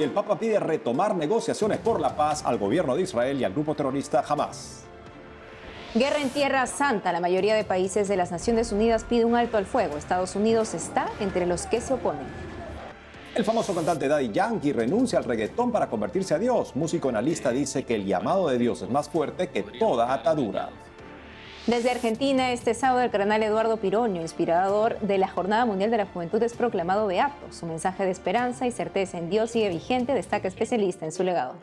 Hoy el Papa pide retomar negociaciones por la paz al gobierno de Israel y al grupo terrorista Hamas. Guerra en Tierra Santa. La mayoría de países de las Naciones Unidas pide un alto al fuego. Estados Unidos está entre los que se oponen. El famoso cantante Daddy Yankee renuncia al reggaetón para convertirse a Dios. Músico analista dice que el llamado de Dios es más fuerte que toda atadura. Desde Argentina, este sábado el cardenal Eduardo Piroño, inspirador de la Jornada Mundial de la Juventud, es proclamado beato. Su mensaje de esperanza y certeza en Dios sigue vigente, destaca especialista en su legado.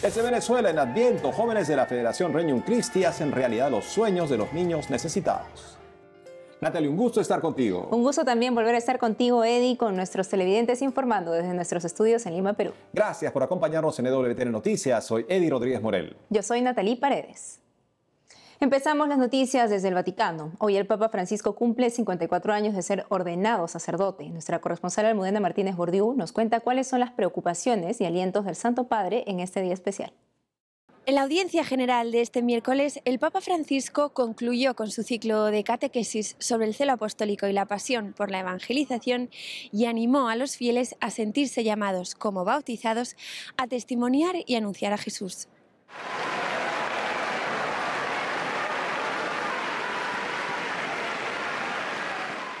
Desde Venezuela, en Adviento, jóvenes de la Federación Regnum Christi hacen realidad los sueños de los niños necesitados. Natalie, un gusto estar contigo. Un gusto también volver a estar contigo, Eddie, con nuestros televidentes informando desde nuestros estudios en Lima, Perú. Gracias por acompañarnos en EWTN Noticias. Soy Eddie Rodríguez Morel. Yo soy Natalie Paredes. Empezamos las noticias desde el Vaticano. Hoy el Papa Francisco cumple 54 años de ser ordenado sacerdote. Nuestra corresponsal Almudena Martínez Bordiú nos cuenta cuáles son las preocupaciones y alientos del Santo Padre en este día especial. En la audiencia general de este miércoles, el Papa Francisco concluyó con su ciclo de catequesis sobre el celo apostólico y la pasión por la evangelización y animó a los fieles a sentirse llamados como bautizados a testimoniar y anunciar a Jesús.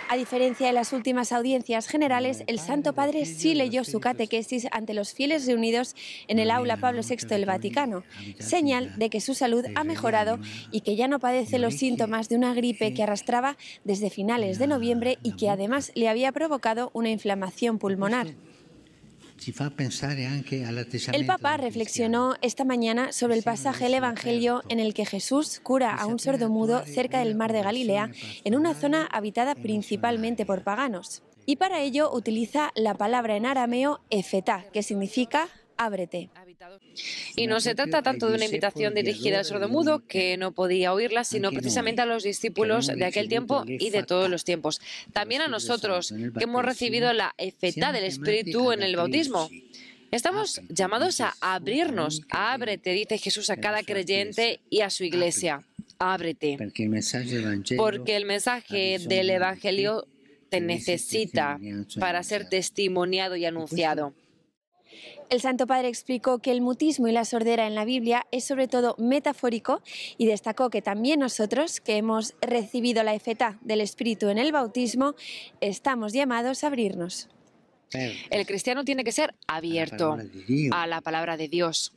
A diferencia de las últimas audiencias generales, el Santo Padre sí leyó su catequesis ante los fieles reunidos en el aula Pablo VI del Vaticano, señal de que su salud ha mejorado y que ya no padece los síntomas de una gripe que arrastraba desde finales de noviembre y que además le había provocado una inflamación pulmonar. El Papa reflexionó esta mañana sobre el pasaje del Evangelio en el que Jesús cura a un sordomudo cerca del mar de Galilea, en una zona habitada principalmente por paganos. Y para ello utiliza la palabra en arameo efetá, que significa ábrete. Y no se trata tanto de una invitación dirigida al sordomudo, que no podía oírla, sino precisamente a los discípulos de aquel tiempo y de todos los tiempos. También a nosotros, que hemos recibido la efetá del Espíritu en el bautismo. Estamos llamados a abrirnos. Ábrete, dice Jesús a cada creyente y a su iglesia. Ábrete. Porque el mensaje del Evangelio te necesita para ser testimoniado y anunciado. El Santo Padre explicó que el mutismo y la sordera en la Biblia es sobre todo metafórico y destacó que también nosotros, que hemos recibido la efeta del Espíritu en el bautismo, estamos llamados a abrirnos. El cristiano tiene que ser abierto a la palabra de Dios.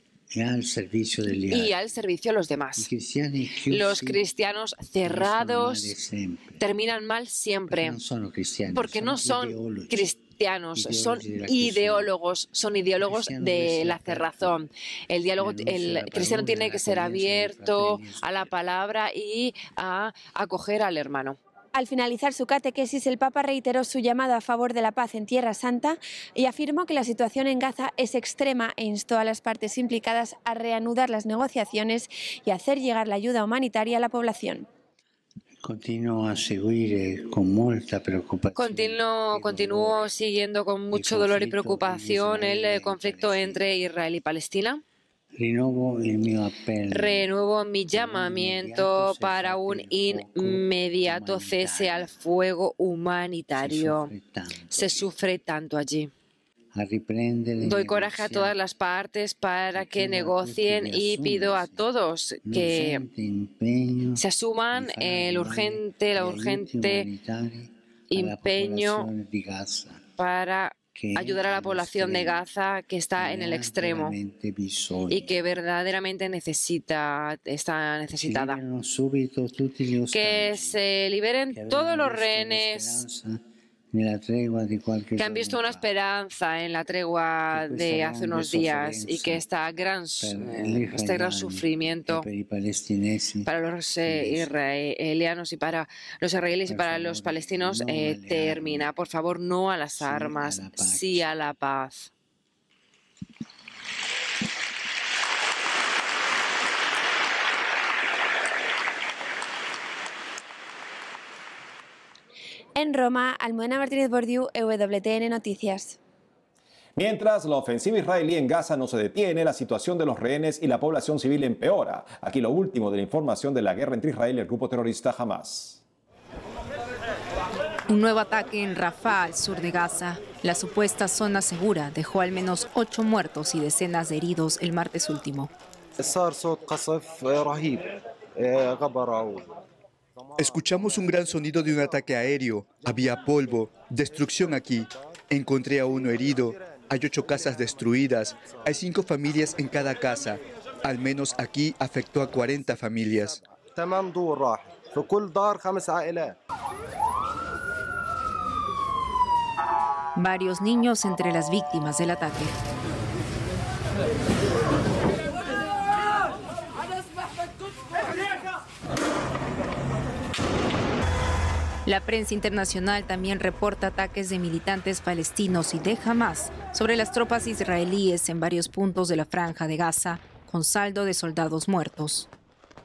y al servicio de los demás. Los cristianos cerrados terminan mal siempre. Porque no son cristianos, son ideólogos, son ideólogos de la cerrazón. El diálogo, el cristiano tiene que ser abierto a la palabra y a acoger al hermano. Al finalizar su catequesis, el Papa reiteró su llamado a favor de la paz en Tierra Santa y afirmó que la situación en Gaza es extrema e instó a las partes implicadas a reanudar las negociaciones y hacer llegar la ayuda humanitaria a la población. A seguir eh, con mucha preocupación. continúo siguiendo con mucho dolor y preocupación el eh, conflicto entre Israel y Palestina. Renuevo mi llamamiento para un inmediato cese al fuego humanitario. Se sufre tanto allí. Doy coraje a todas las partes para que negocien y pido a todos que se asuman el urgente, la urgente empeño para ayudar a la población de Gaza que está en el extremo y que verdaderamente necesita, está necesitada. Que se liberen todos los rehenes que han visto una esperanza en la tregua de hace unos días y que esta gran, este gran sufrimiento para los israelianos y para los israelíes y para los palestinos eh, termina. Por favor, no a las armas, sí a la paz. En Roma, Almudena Martínez Bordiú, EWTN Noticias. Mientras la ofensiva israelí en Gaza no se detiene, la situación de los rehenes y la población civil empeora. Aquí lo último de la información de la guerra entre Israel y el grupo terrorista Hamas. Un nuevo ataque en Rafah, al sur de Gaza. La supuesta zona segura dejó al menos ocho muertos y decenas de heridos el martes último. Escuchamos un gran sonido de un ataque aéreo. Había polvo, destrucción aquí. Encontré a uno herido. Hay ocho casas destruidas. Hay cinco familias en cada casa. Al menos aquí afectó a 40 familias. Varios niños entre las víctimas del ataque. La prensa internacional también reporta ataques de militantes palestinos y de Hamas sobre las tropas israelíes en varios puntos de la franja de Gaza, con saldo de soldados muertos.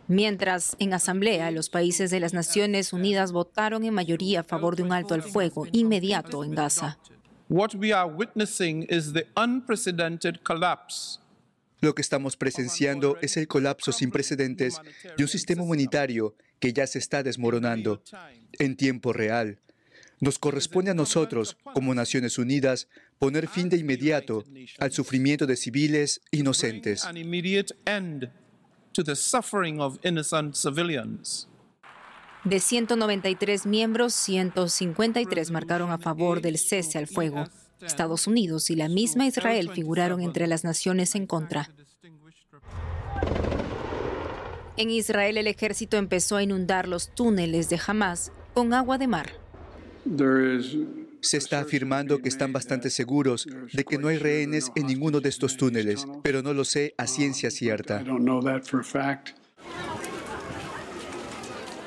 Mientras, en asamblea, los países de las Naciones Unidas votaron en mayoría a favor de un alto al fuego inmediato en Gaza. Lo que estamos presenciando es el colapso sin precedentes de un sistema humanitario que ya se está desmoronando en tiempo real. Nos corresponde a nosotros, como Naciones Unidas, poner fin de inmediato al sufrimiento de civiles inocentes. De 193 miembros, 153 marcaron a favor del cese al fuego. Estados Unidos y la misma Israel figuraron entre las naciones en contra. En Israel el ejército empezó a inundar los túneles de Hamas con agua de mar. Se está afirmando que están bastante seguros de que no hay rehenes en ninguno de estos túneles, pero no lo sé a ciencia cierta.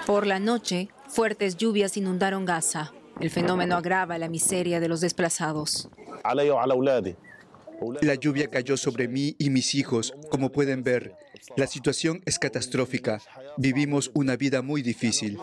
Por la noche, fuertes lluvias inundaron Gaza. El fenómeno agrava la miseria de los desplazados. La lluvia cayó sobre mí y mis hijos. Como pueden ver, la situación es catastrófica. Vivimos una vida muy difícil.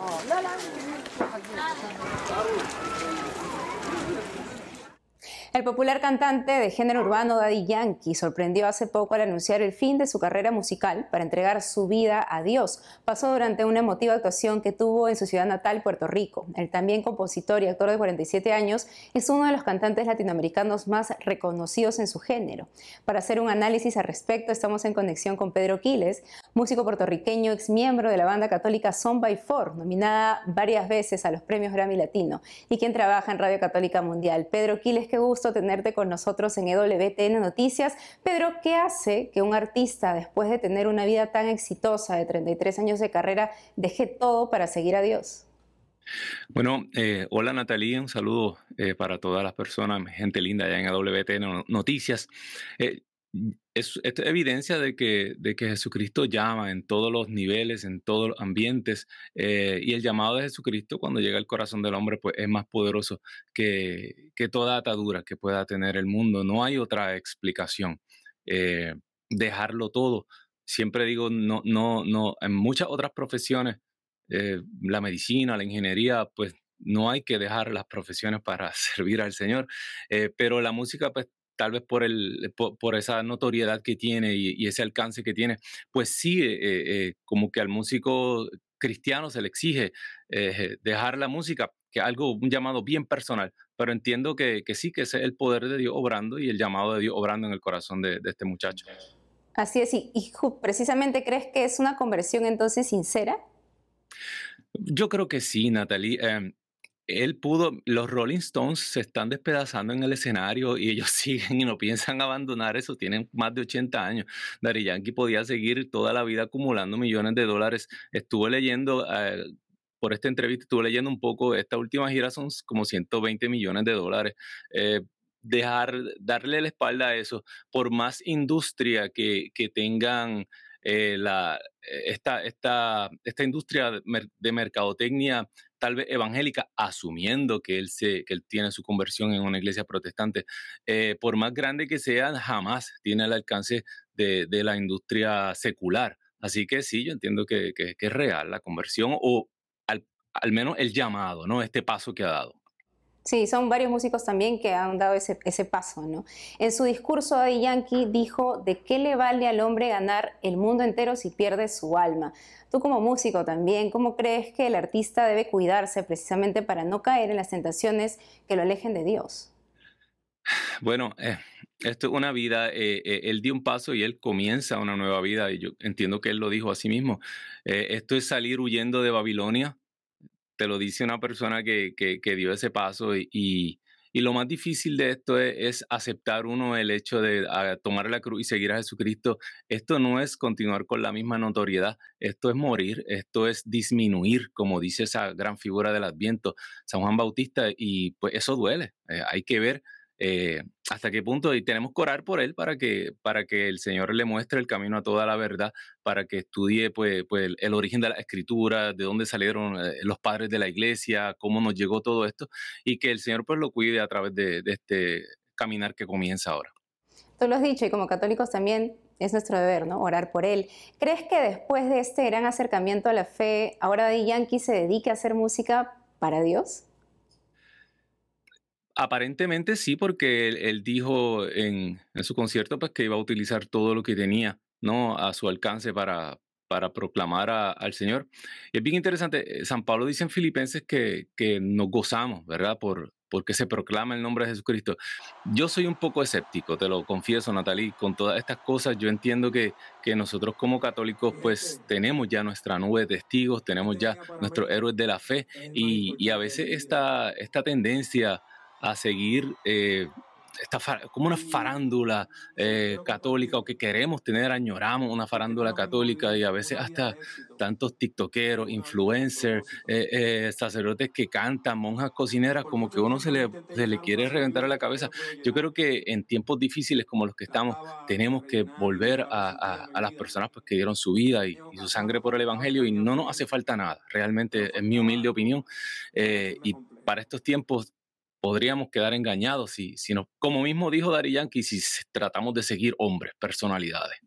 El popular cantante de género urbano Daddy Yankee sorprendió hace poco al anunciar el fin de su carrera musical para entregar su vida a Dios. Pasó durante una emotiva actuación que tuvo en su ciudad natal, Puerto Rico. El también compositor y actor de 47 años es uno de los cantantes latinoamericanos más reconocidos en su género. Para hacer un análisis al respecto, estamos en conexión con Pedro Quiles, músico puertorriqueño, ex miembro de la banda católica Son by Four, nominada varias veces a los premios Grammy Latino y quien trabaja en Radio Católica Mundial. Pedro Quiles, qué gusto tenerte con nosotros en EWTN Noticias. Pedro, ¿qué hace que un artista, después de tener una vida tan exitosa de 33 años de carrera, deje todo para seguir a Dios? Bueno, eh, hola Natalie, un saludo eh, para todas las personas, gente linda allá en EWTN Noticias. Eh, es, evidencia de que, de que Jesucristo llama en todos los niveles, en todos los ambientes, eh, y el llamado de Jesucristo cuando llega al corazón del hombre pues, es más poderoso que, que toda atadura que pueda tener el mundo. No hay otra explicación. Eh, dejarlo todo. Siempre digo, no, no, no, en muchas otras profesiones, eh, la medicina, la ingeniería, pues no hay que dejar las profesiones para servir al Señor, pero la música pues tal vez por, el, por, esa notoriedad que tiene y, ese alcance que tiene, pues sí, eh, eh, como que al músico cristiano se le exige eh, dejar la música, que es algo, un llamado bien personal, pero entiendo que, que, sí, que ese es el poder de Dios obrando y el llamado de Dios obrando en el corazón de, de este muchacho. Así es, y, y precisamente crees que es una conversión entonces sincera. Yo creo que sí, Natalie. Em, él pudo, los Rolling Stones se están despedazando en el escenario y ellos siguen y no piensan abandonar eso, tienen más de 80 años. Dari Yankee podía seguir toda la vida acumulando millones de dólares. Estuve leyendo, eh, por esta entrevista, estuve leyendo un poco, esta última gira son como 120 millones de dólares. Eh, dejar, darle la espalda a eso, por más industria que, que tengan eh, la, esta, esta, esta industria de mercadotecnia tal vez evangélica, asumiendo que él, se, que él tiene su conversión en una iglesia protestante, eh, por más grande que sea, jamás tiene el alcance de, de la industria secular. Así que sí, yo entiendo que, que, es real la conversión o al, al, menos el llamado, ¿no? Este paso que ha dado. Sí, son varios músicos también que han dado ese, paso, ¿no? En su discurso, Daddy Yankee dijo, ¿de qué le vale al hombre ganar el mundo entero si pierde su alma? Tú como músico también, ¿cómo crees que el artista debe cuidarse precisamente para no caer en las tentaciones que lo alejen de Dios? Bueno, eh, esto es una vida, eh, eh, él dio un paso y él comienza una nueva vida y yo entiendo que él lo dijo a sí mismo. esto es salir huyendo de Babilonia, te lo dice una persona que, que, dio ese paso y, y lo más difícil de esto es, aceptar uno el hecho de ah, tomar la cruz y seguir a Jesucristo. Esto no es continuar con la misma notoriedad, esto es morir, esto es disminuir, como dice esa gran figura del Adviento, San Juan Bautista, y pues eso duele. Eh, hay que ver eh, hasta qué punto y tenemos que orar por él para que, para que el Señor le muestre el camino a toda la verdad, para que estudie pues, pues el, origen de la escritura, de dónde salieron eh, los padres de la iglesia, cómo nos llegó todo esto, y que el Señor pues lo cuide a través de, este caminar que comienza ahora. Tú lo has dicho y como católicos también es nuestro deber, ¿no? Orar por él. ¿Crees que después de este gran acercamiento a la fe, ahora de Yankee se dedique a hacer música para Dios? Aparentemente sí, porque él, dijo en, su concierto pues, que iba a utilizar todo lo que tenía ¿no? a su alcance para, para proclamar al Señor. Y es bien interesante, eh, San Pablo dice en Filipenses que, que nos gozamos, ¿verdad? Por, porque se proclama el nombre de Jesucristo. Yo soy un poco escéptico, te lo confieso, Natalie, con todas estas cosas. Yo entiendo que, que nosotros como católicos pues tenemos ya nuestra nube de testigos, tenemos ya nuestros héroes de la fe y, y a veces esta, esta tendencia a seguir eh, esta, como una farándula eh, católica o que queremos tener, añoramos una farándula católica y a veces hasta tantos tiktokeros, influencers, eh, sacerdotes que cantan, monjas cocineras, como que uno se le, se le quiere reventar a la cabeza. Yo creo que en tiempos difíciles como los que estamos, tenemos que volver a, a, las personas pues, que dieron su vida y, su sangre por el Evangelio y no nos hace falta nada, realmente es mi humilde opinión. y para estos tiempos podríamos quedar engañados si, si no, como mismo dijo Dari Yankee, si tratamos de seguir hombres, personalidades.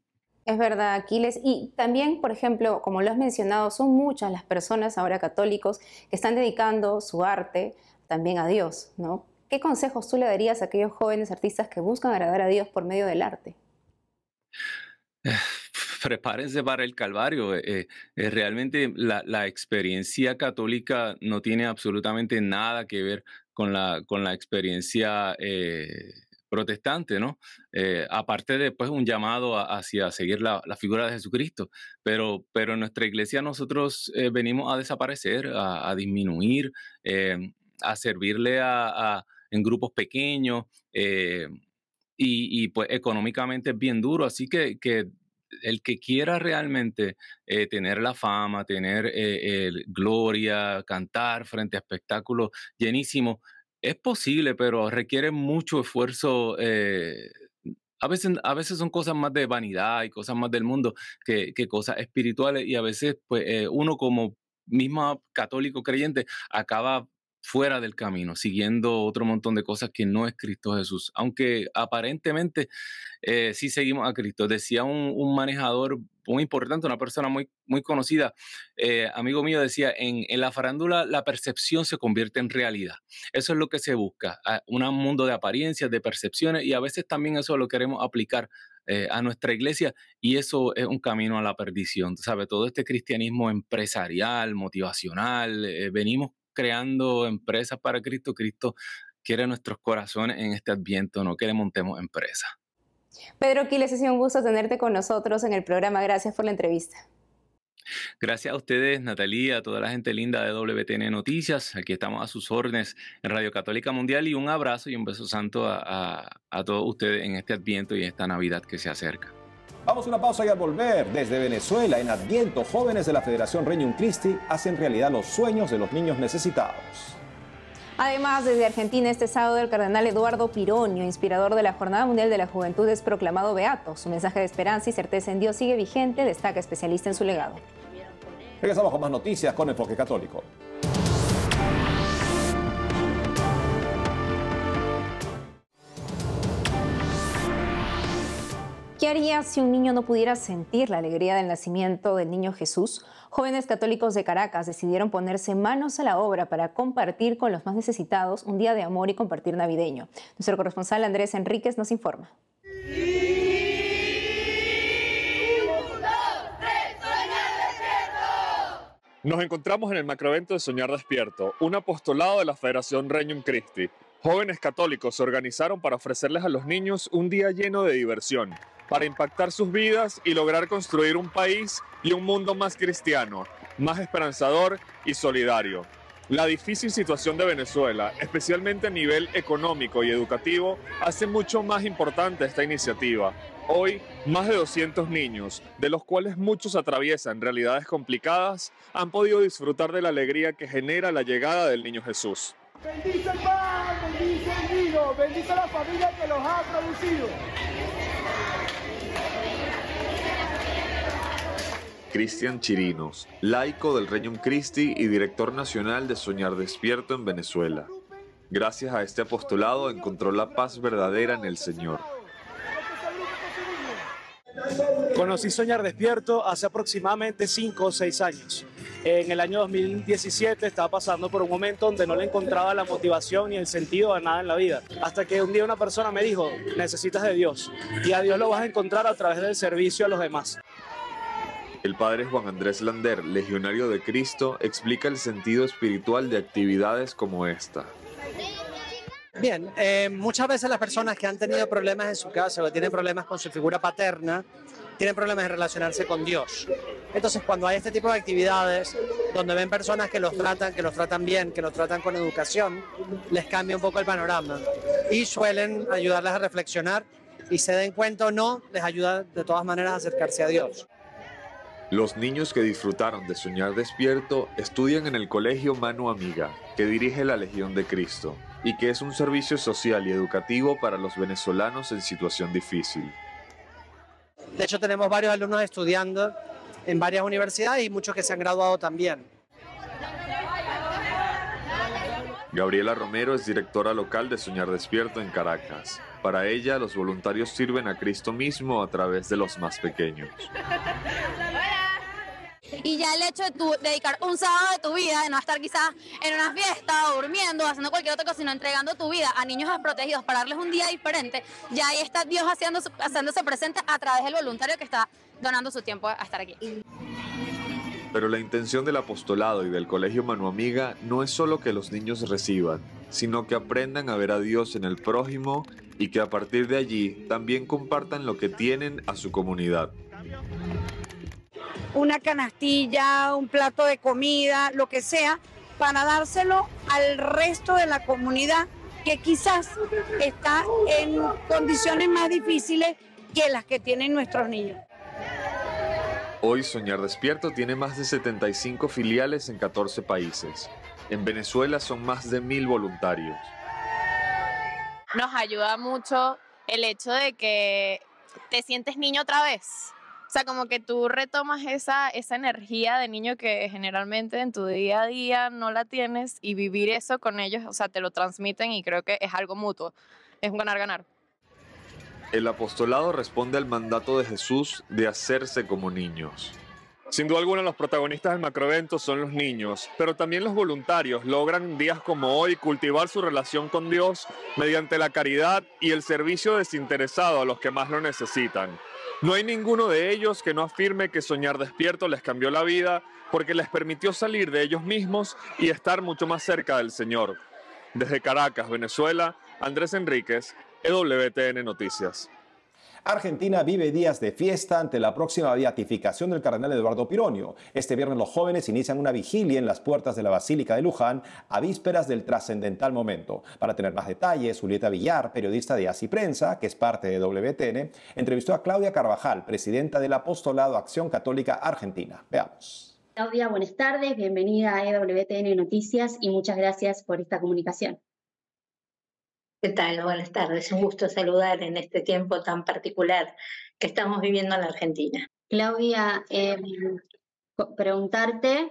Es verdad, Aquiles. Y también, por ejemplo, como lo has mencionado, son muchas las personas ahora católicos que están dedicando su arte también a Dios, ¿no? ¿Qué consejos tú le darías a aquellos jóvenes artistas que buscan agradar a Dios por medio del arte? prepárense para el Calvario. Eh, eh, realmente la, experiencia católica no tiene absolutamente nada que ver con la, con la experiencia eh, protestante, ¿no? Aparte de pues, un llamado hacia seguir la, figura de Jesucristo, pero, pero en nuestra iglesia nosotros venimos a desaparecer, a, disminuir, a servirle a, en grupos pequeños y, pues económicamente es bien duro, así que el que quiera realmente tener la fama, tener gloria, cantar frente a espectáculos llenísimos, es posible, pero requiere mucho esfuerzo. a, veces, a veces son cosas más de vanidad y cosas más del mundo que, cosas espirituales y a veces pues, uno como mismo católico creyente acaba fuera del camino, siguiendo otro montón de cosas que no es Cristo Jesús, aunque aparentemente eh, sí seguimos a Cristo. Decía un, manejador muy importante, una persona muy, muy conocida, eh, amigo mío, decía, en, la farándula la percepción se convierte en realidad. Eso es lo que se busca, un mundo de apariencias, de percepciones, y a veces también eso lo queremos aplicar eh, a nuestra iglesia y eso es un camino a la perdición. ¿Sabe? Todo este cristianismo empresarial, motivacional, venimos creando empresas para Cristo, Cristo quiere nuestros corazones en este adviento, no que le montemos empresas. Pedro Quiles, ha sido un gusto tenerte con nosotros en el programa. Gracias por la entrevista. Gracias a ustedes, Natalia, a toda la gente linda de WTN Noticias. Aquí estamos a sus órdenes en Radio Católica Mundial y un abrazo y un beso santo a, a todos ustedes en este Adviento y en esta Navidad que se acerca. Vamos a una pausa y al volver. Desde Venezuela, en Adviento, jóvenes de la Federación Reunion Christi hacen realidad los sueños de los niños necesitados. Además, desde Argentina, este sábado el cardenal Eduardo Pironio, inspirador de la Jornada Mundial de la Juventud, es proclamado beato. Su mensaje de esperanza y certeza en Dios sigue vigente, destaca especialista en su legado. Regresamos con más noticias con Enfoque Católico. ¿Qué haría si un niño no pudiera sentir la alegría del nacimiento del niño Jesús? Jóvenes católicos de Caracas decidieron ponerse manos a la obra para compartir con los más necesitados un día de amor y compartir navideño. Nuestro corresponsal Andrés Enríquez nos informa. Nos encontramos en el macroevento de Soñar Despierto, un apostolado de la Federación Regnum Christi. Jóvenes católicos se organizaron para ofrecerles a los niños un día lleno de diversión, para impactar sus vidas y lograr construir un país y un mundo más cristiano, más esperanzador y solidario. La difícil situación de Venezuela, especialmente a nivel económico y educativo, hace mucho más importante esta iniciativa. Hoy, más de 200 niños, de los cuales muchos atraviesan realidades complicadas, han podido disfrutar de la alegría que genera la llegada del Niño Jesús. Bendice el pan, bendice el niño, bendice la familia que los ha producido. Cristian Chirinos, laico del Regnum Christi y director nacional de Soñar Despierto en Venezuela. Gracias a este apostolado encontró la paz verdadera en el Señor. Conocí Soñar Despierto hace aproximadamente 5 o 6 años. En el año 2017 estaba pasando por un momento donde no le encontraba la motivación ni el sentido a nada en la vida. Hasta que un día una persona me dijo, necesitas de Dios. Y a Dios lo vas a encontrar a través del servicio a los demás. El padre Juan Andrés Lander, legionario de Cristo, explica el sentido espiritual de actividades como esta. Bien, eh, muchas veces las personas que han tenido problemas en su casa o tienen problemas con su figura paterna, tienen problemas en relacionarse con Dios. Entonces, cuando hay este tipo de actividades, donde ven personas que los tratan, que los tratan bien, que los tratan con educación, les cambia un poco el panorama y suelen ayudarles a reflexionar y se den cuenta o no, les ayuda de todas maneras a acercarse a Dios. Los niños que disfrutaron de Soñar Despierto estudian en el Colegio Mano Amiga, que dirige la Legión de Cristo, y que es un servicio social y educativo para los venezolanos en situación difícil. De hecho, tenemos varios alumnos estudiando en varias universidades y muchos que se han graduado también. Gabriela Romero es directora local de Soñar Despierto en Caracas. Para ella, los voluntarios sirven a Cristo mismo a través de los más pequeños. Y ya el hecho de tu, dedicar un sábado de tu vida, de no estar quizás en una fiesta, o durmiendo, o haciendo cualquier otra cosa, sino entregando tu vida a niños desprotegidos para darles un día diferente, ya ahí está Dios haciendo, haciéndose presente a través del voluntario que está donando su tiempo a estar aquí. Pero la intención del apostolado y del Colegio Manu Amiga no es solo que los niños reciban, sino que aprendan a ver a Dios en el prójimo y que a partir de allí también compartan lo que tienen a su comunidad una canastilla, un plato de comida, lo que sea, para dárselo al resto de la comunidad que quizás está en condiciones más difíciles que las que tienen nuestros niños. Hoy Soñar Despierto tiene más de 75 filiales en 14 países. En Venezuela son más de mil voluntarios. Nos ayuda mucho el hecho de que te sientes niño otra vez o sea, como que tú retomas esa, esa energía de niño que generalmente en tu día a día no la tienes y vivir eso con ellos, o sea, te lo transmiten y creo que es algo mutuo. Es un ganar-ganar. El apostolado responde al mandato de Jesús de hacerse como niños. Sin duda alguna los protagonistas del macroevento son los niños, pero también los voluntarios logran en días como hoy cultivar su relación con Dios mediante la caridad y el servicio desinteresado a los que más lo necesitan. No hay ninguno de ellos que no afirme que soñar despierto les cambió la vida porque les permitió salir de ellos mismos y estar mucho más cerca del Señor. Desde Caracas, Venezuela, Andrés Enríquez, EWTN Noticias. Argentina vive días de fiesta ante la próxima beatificación del cardenal Eduardo Pironio. Este viernes los jóvenes inician una vigilia en las puertas de la Basílica de Luján a vísperas del trascendental momento. Para tener más detalles, Julieta Villar, periodista de Así Prensa, que es parte de WTN, entrevistó a Claudia Carvajal, presidenta del Apostolado Acción Católica Argentina. Veamos. Claudia, buenas tardes, bienvenida a EWTN Noticias y muchas gracias por esta comunicación. ¿Qué tal? Buenas tardes. Un gusto saludar en este tiempo tan particular que estamos viviendo en la Argentina. Claudia, em, preguntarte,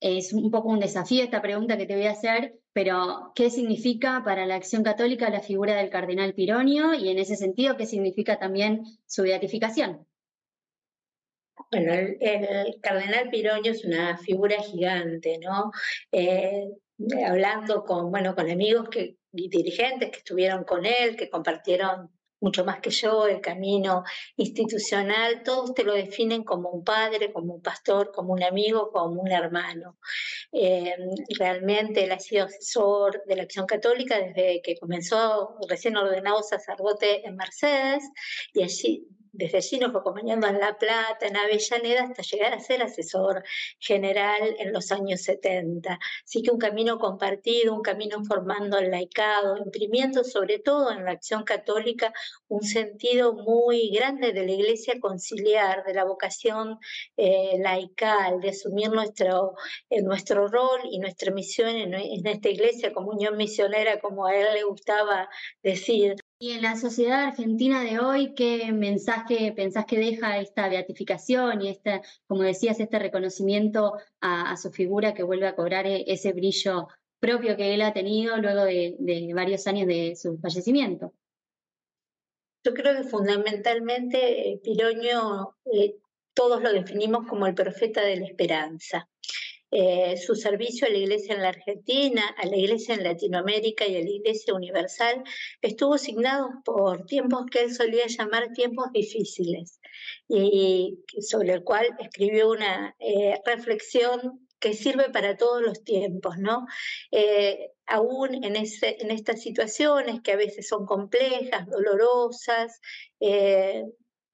es un poco un desafío esta pregunta que te voy a hacer, pero ¿qué significa para la acción católica la figura del cardenal Pironio y en ese sentido qué significa también su beatificación? Bueno, el, cardenal Pironio es una figura gigante, ¿no? Eh, hablando con, bueno, con amigos que, dirigentes que estuvieron con él, que compartieron mucho más que yo, el camino institucional, todos te lo definen como un padre, como un pastor, como un amigo, como un hermano. Eh, realmente él ha sido asesor de la Acción Católica desde que comenzó recién ordenado sacerdote en Mercedes y allí desde allí nos fue acompañando en La Plata, en Avellaneda, hasta llegar a ser asesor general en los años 70. Así que un camino compartido, un camino formando el laicado, imprimiendo sobre todo en la acción católica un sentido muy grande de la iglesia conciliar, de la vocación eh, laical, de asumir nuestro, eh, nuestro rol y nuestra misión en, esta iglesia como unión misionera, como a él le gustaba decir. Y en la sociedad argentina de hoy, ¿qué mensaje pensás que deja esta beatificación y este, como decías, este reconocimiento a, su figura que vuelve a cobrar e, ese brillo propio que él ha tenido luego de, varios años de su fallecimiento? Yo creo que fundamentalmente eh, Piroño eh, todos lo definimos como el profeta de la esperanza. Eh, su servicio a la Iglesia en la Argentina, a la Iglesia en Latinoamérica y a la Iglesia Universal estuvo asignado por tiempos que él solía llamar tiempos difíciles y sobre el cual escribió una eh, reflexión que sirve para todos los tiempos, ¿no? Eh, aún en, en estas situaciones que a veces son complejas, dolorosas,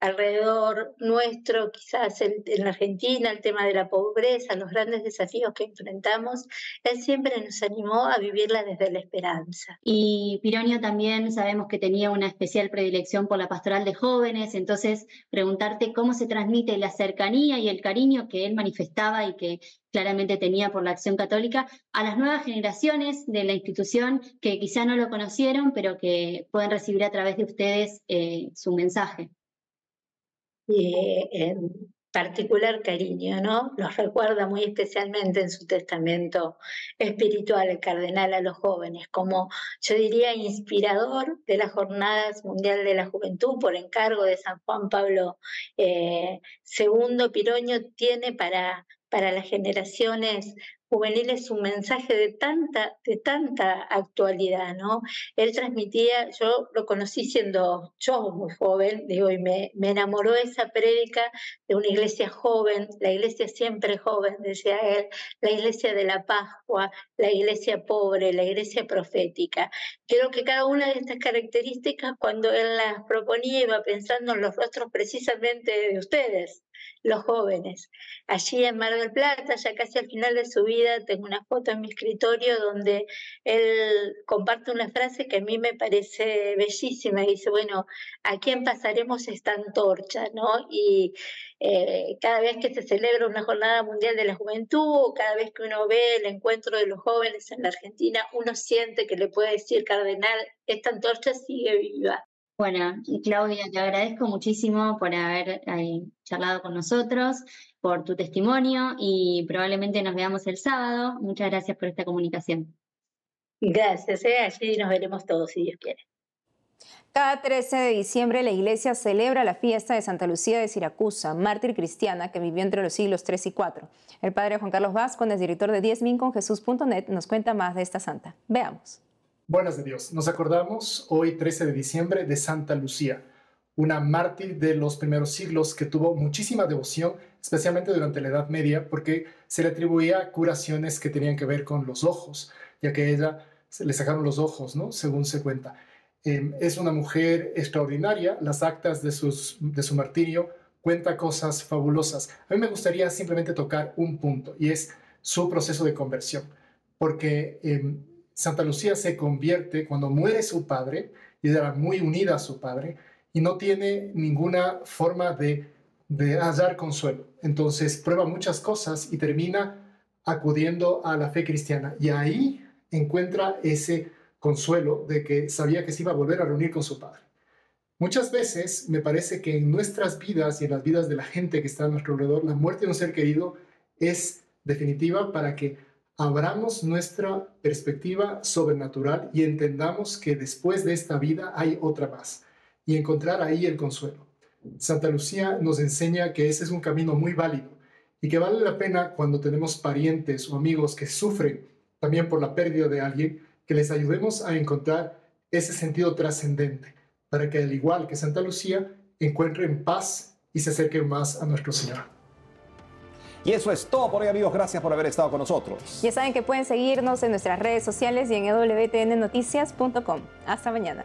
alrededor nuestro, quizás en, la Argentina, el tema de la pobreza, los grandes desafíos que enfrentamos, él siempre nos animó a vivirla desde la esperanza. Y Pironio también sabemos que tenía una especial predilección por la pastoral de jóvenes, entonces preguntarte cómo se transmite la cercanía y el cariño que él manifestaba y que claramente tenía por la acción católica a las nuevas generaciones de la institución que quizá no lo conocieron, pero que pueden recibir a través de ustedes eh, su mensaje y en particular cariño, ¿no? Los recuerda muy especialmente en su testamento espiritual el cardenal a los jóvenes, como yo diría inspirador de las Jornadas Mundial de la Juventud por encargo de San Juan Pablo II. Eh, Piroño tiene para, para las generaciones juvenil es un mensaje de tanta, de tanta actualidad, ¿no? Él transmitía, yo lo conocí siendo yo muy joven, digo, y me, me enamoró esa prédica de una iglesia joven, la iglesia siempre joven, decía él, la iglesia de la Pascua, la iglesia pobre, la iglesia profética. Creo que cada una de estas características, cuando él las proponía, iba pensando en los rostros precisamente de ustedes, los jóvenes. Allí en Mar del Plata, ya casi al final de su vida, tengo una foto en mi escritorio donde él comparte una frase que a mí me parece bellísima. Dice, bueno, ¿a quién pasaremos esta antorcha? ¿no? Y eh, cada vez que se celebra una jornada mundial de la juventud, cada vez que uno ve el encuentro de los jóvenes en la Argentina, uno siente que le puede decir, cardenal, esta antorcha sigue viva. Bueno, Claudia, te agradezco muchísimo por haber eh, charlado con nosotros, por tu testimonio y probablemente nos veamos el sábado. Muchas gracias por esta comunicación. Gracias, eh. allí nos veremos todos si Dios quiere. Cada 13 de diciembre la iglesia celebra la fiesta de Santa Lucía de Siracusa, mártir cristiana que vivió entre los siglos 3 y 4. El padre Juan Carlos Vázquez, director de diezminconjesús.net, nos cuenta más de esta santa. Veamos. Buenas de Dios. Nos acordamos hoy 13 de diciembre de Santa Lucía, una mártir de los primeros siglos que tuvo muchísima devoción, especialmente durante la Edad Media, porque se le atribuía curaciones que tenían que ver con los ojos, ya que ella se le sacaron los ojos, ¿no? Según se cuenta. Em, es una mujer extraordinaria, las actas de, su martirio cuenta cosas fabulosas. A mí me gustaría simplemente tocar un punto y es su proceso de conversión, porque em, Santa Lucía se convierte cuando muere su padre y era muy unida a su padre y no tiene ninguna forma de, de hallar consuelo. Entonces prueba muchas cosas y termina acudiendo a la fe cristiana y ahí encuentra ese consuelo de que sabía que se iba a volver a reunir con su padre. Muchas veces me parece que en nuestras vidas y en las vidas de la gente que está a nuestro alrededor, la muerte de un ser querido es definitiva para que abramos nuestra perspectiva sobrenatural y entendamos que después de esta vida hay otra más y encontrar ahí el consuelo. Santa Lucía nos enseña que ese es un camino muy válido y que vale la pena cuando tenemos parientes o amigos que sufren también por la pérdida de alguien, que les ayudemos a encontrar ese sentido trascendente, para que al igual que Santa Lucía encuentren paz y se acerquen más a nuestro Señor. Y eso es todo por hoy amigos, gracias por haber estado con nosotros. Ya saben que pueden seguirnos en nuestras redes sociales y en wtnnoticias.com. Hasta mañana.